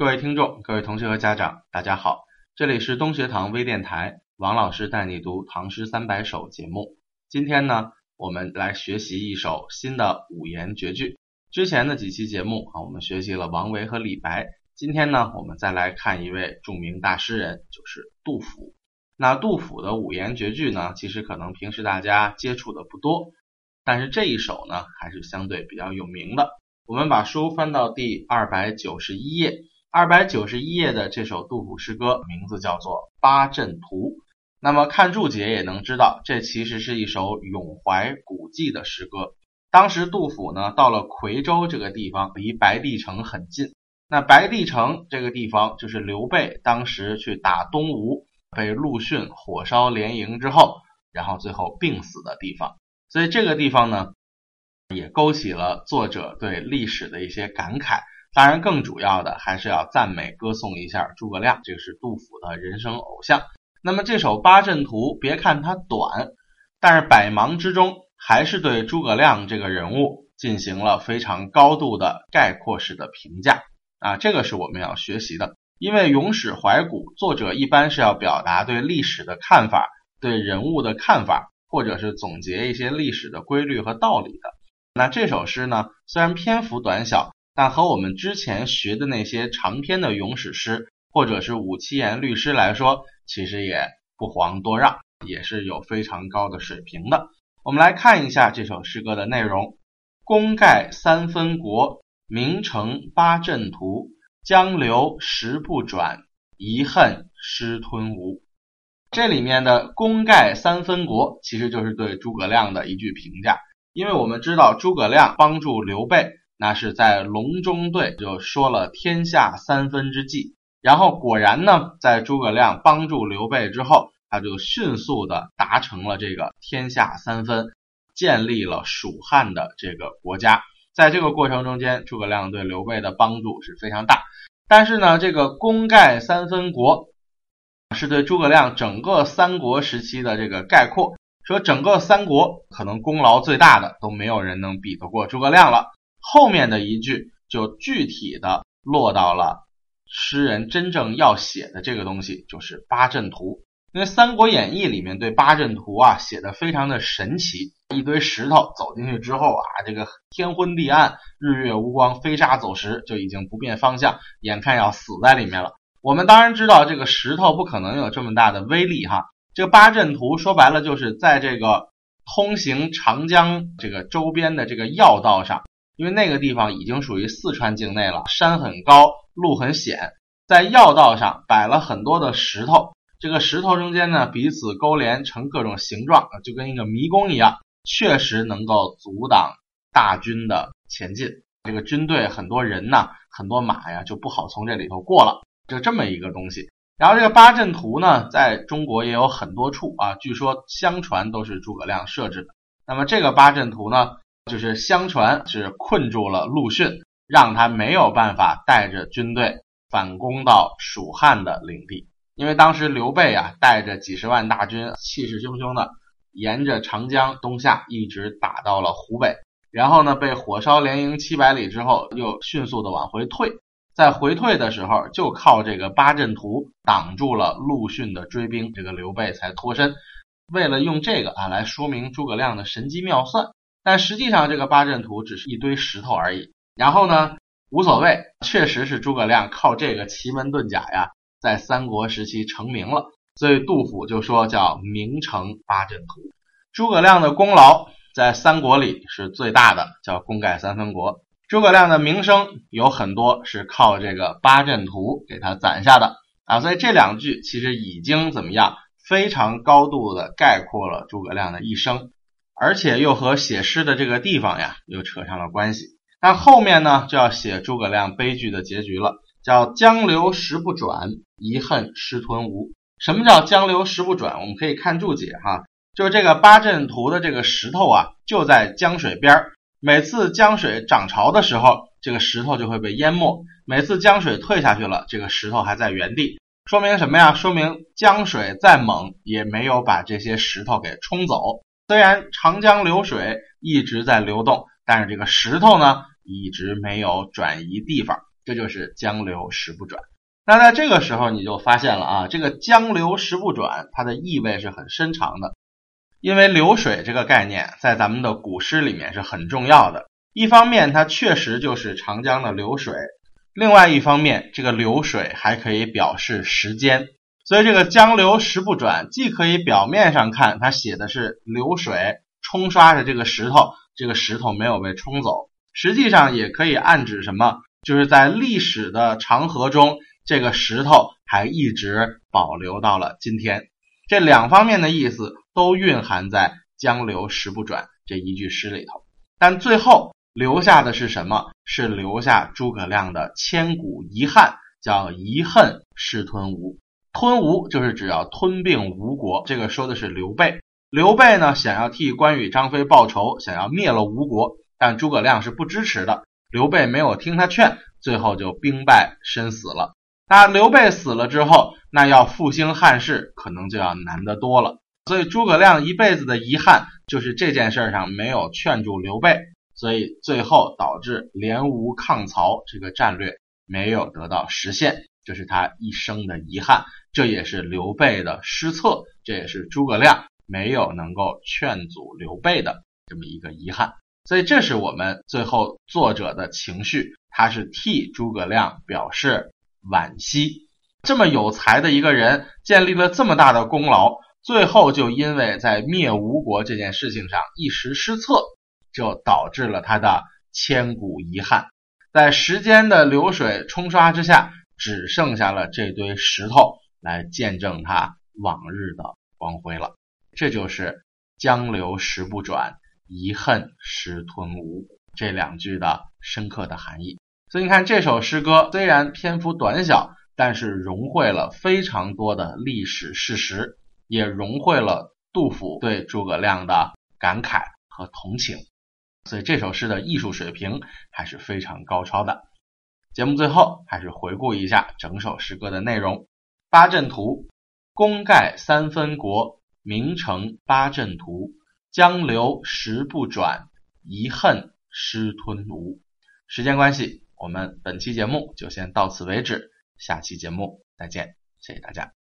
各位听众、各位同学和家长，大家好，这里是东学堂微电台，王老师带你读《唐诗三百首》节目。今天呢，我们来学习一首新的五言绝句。之前的几期节目啊，我们学习了王维和李白。今天呢，我们再来看一位著名大诗人，就是杜甫。那杜甫的五言绝句呢，其实可能平时大家接触的不多，但是这一首呢，还是相对比较有名的。我们把书翻到第二百九十一页。二百九十一页的这首杜甫诗歌名字叫做《八阵图》。那么看注解也能知道，这其实是一首咏怀古迹的诗歌。当时杜甫呢到了夔州这个地方，离白帝城很近。那白帝城这个地方就是刘备当时去打东吴，被陆逊火烧连营之后，然后最后病死的地方。所以这个地方呢，也勾起了作者对历史的一些感慨。当然，更主要的还是要赞美歌颂一下诸葛亮，这个是杜甫的人生偶像。那么这首八阵图，别看它短，但是百忙之中还是对诸葛亮这个人物进行了非常高度的概括式的评价啊，这个是我们要学习的。因为咏史怀古，作者一般是要表达对历史的看法、对人物的看法，或者是总结一些历史的规律和道理的。那这首诗呢，虽然篇幅短小。但和我们之前学的那些长篇的咏史诗，或者是五七言律诗来说，其实也不遑多让，也是有非常高的水平的。我们来看一下这首诗歌的内容：功盖三分国，名成八阵图。江流石不转，遗恨失吞吴。这里面的功盖三分国，其实就是对诸葛亮的一句评价。因为我们知道诸葛亮帮助刘备。那是在隆中对就说了天下三分之计，然后果然呢，在诸葛亮帮助刘备之后，他就迅速的达成了这个天下三分，建立了蜀汉的这个国家。在这个过程中间，诸葛亮对刘备的帮助是非常大。但是呢，这个功盖三分国，是对诸葛亮整个三国时期的这个概括，说整个三国可能功劳最大的都没有人能比得过诸葛亮了。后面的一句就具体的落到了诗人真正要写的这个东西，就是八阵图。因为《三国演义》里面对八阵图啊写的非常的神奇，一堆石头走进去之后啊，这个天昏地暗，日月无光，飞沙走石，就已经不变方向，眼看要死在里面了。我们当然知道这个石头不可能有这么大的威力哈。这个八阵图说白了就是在这个通行长江这个周边的这个要道上。因为那个地方已经属于四川境内了，山很高，路很险，在要道上摆了很多的石头，这个石头中间呢彼此勾连成各种形状，就跟一个迷宫一样，确实能够阻挡大军的前进。这个军队很多人呢，很多马呀，就不好从这里头过了，就这么一个东西。然后这个八阵图呢，在中国也有很多处啊，据说相传都是诸葛亮设置的。那么这个八阵图呢？就是相传是困住了陆逊，让他没有办法带着军队反攻到蜀汉的领地。因为当时刘备啊带着几十万大军，气势汹汹的沿着长江东下，一直打到了湖北，然后呢被火烧连营七百里之后，又迅速的往回退。在回退的时候，就靠这个八阵图挡住了陆逊的追兵，这个刘备才脱身。为了用这个啊来说明诸葛亮的神机妙算。但实际上，这个八阵图只是一堆石头而已。然后呢，无所谓，确实是诸葛亮靠这个奇门遁甲呀，在三国时期成名了。所以杜甫就说叫名成八阵图。诸葛亮的功劳在三国里是最大的，叫功盖三分国。诸葛亮的名声有很多是靠这个八阵图给他攒下的啊。所以这两句其实已经怎么样，非常高度的概括了诸葛亮的一生。而且又和写诗的这个地方呀，又扯上了关系。那后面呢，就要写诸葛亮悲剧的结局了，叫江流石不转，遗恨失吞吴。什么叫江流石不转？我们可以看注解哈，就是这个八阵图的这个石头啊，就在江水边儿。每次江水涨潮的时候，这个石头就会被淹没；每次江水退下去了，这个石头还在原地。说明什么呀？说明江水再猛，也没有把这些石头给冲走。虽然长江流水一直在流动，但是这个石头呢一直没有转移地方，这就是江流石不转。那在这个时候你就发现了啊，这个江流石不转，它的意味是很深长的。因为流水这个概念在咱们的古诗里面是很重要的。一方面，它确实就是长江的流水；另外一方面，这个流水还可以表示时间。所以，这个江流石不转，既可以表面上看它写的是流水冲刷着这个石头，这个石头没有被冲走；实际上也可以暗指什么，就是在历史的长河中，这个石头还一直保留到了今天。这两方面的意思都蕴含在“江流石不转”这一句诗里头，但最后留下的是什么？是留下诸葛亮的千古遗憾，叫遗恨失吞吴。吞吴就是指要吞并吴国，这个说的是刘备。刘备呢，想要替关羽、张飞报仇，想要灭了吴国，但诸葛亮是不支持的。刘备没有听他劝，最后就兵败身死了。那刘备死了之后。那要复兴汉室，可能就要难得多了。所以诸葛亮一辈子的遗憾，就是这件事上没有劝住刘备，所以最后导致联吴抗曹这个战略没有得到实现，这是他一生的遗憾。这也是刘备的失策，这也是诸葛亮没有能够劝阻刘备的这么一个遗憾。所以这是我们最后作者的情绪，他是替诸葛亮表示惋惜。这么有才的一个人，建立了这么大的功劳，最后就因为在灭吴国这件事情上一时失策，就导致了他的千古遗憾。在时间的流水冲刷之下，只剩下了这堆石头来见证他往日的光辉了。这就是“江流石不转，遗恨失吞吴”这两句的深刻的含义。所以你看，这首诗歌虽然篇幅短小。但是融汇了非常多的历史事实，也融汇了杜甫对诸葛亮的感慨和同情，所以这首诗的艺术水平还是非常高超的。节目最后还是回顾一下整首诗歌的内容：八阵图，功盖三分国，名成八阵图，江流石不转，遗恨失吞吴。时间关系，我们本期节目就先到此为止。下期节目再见，谢谢大家。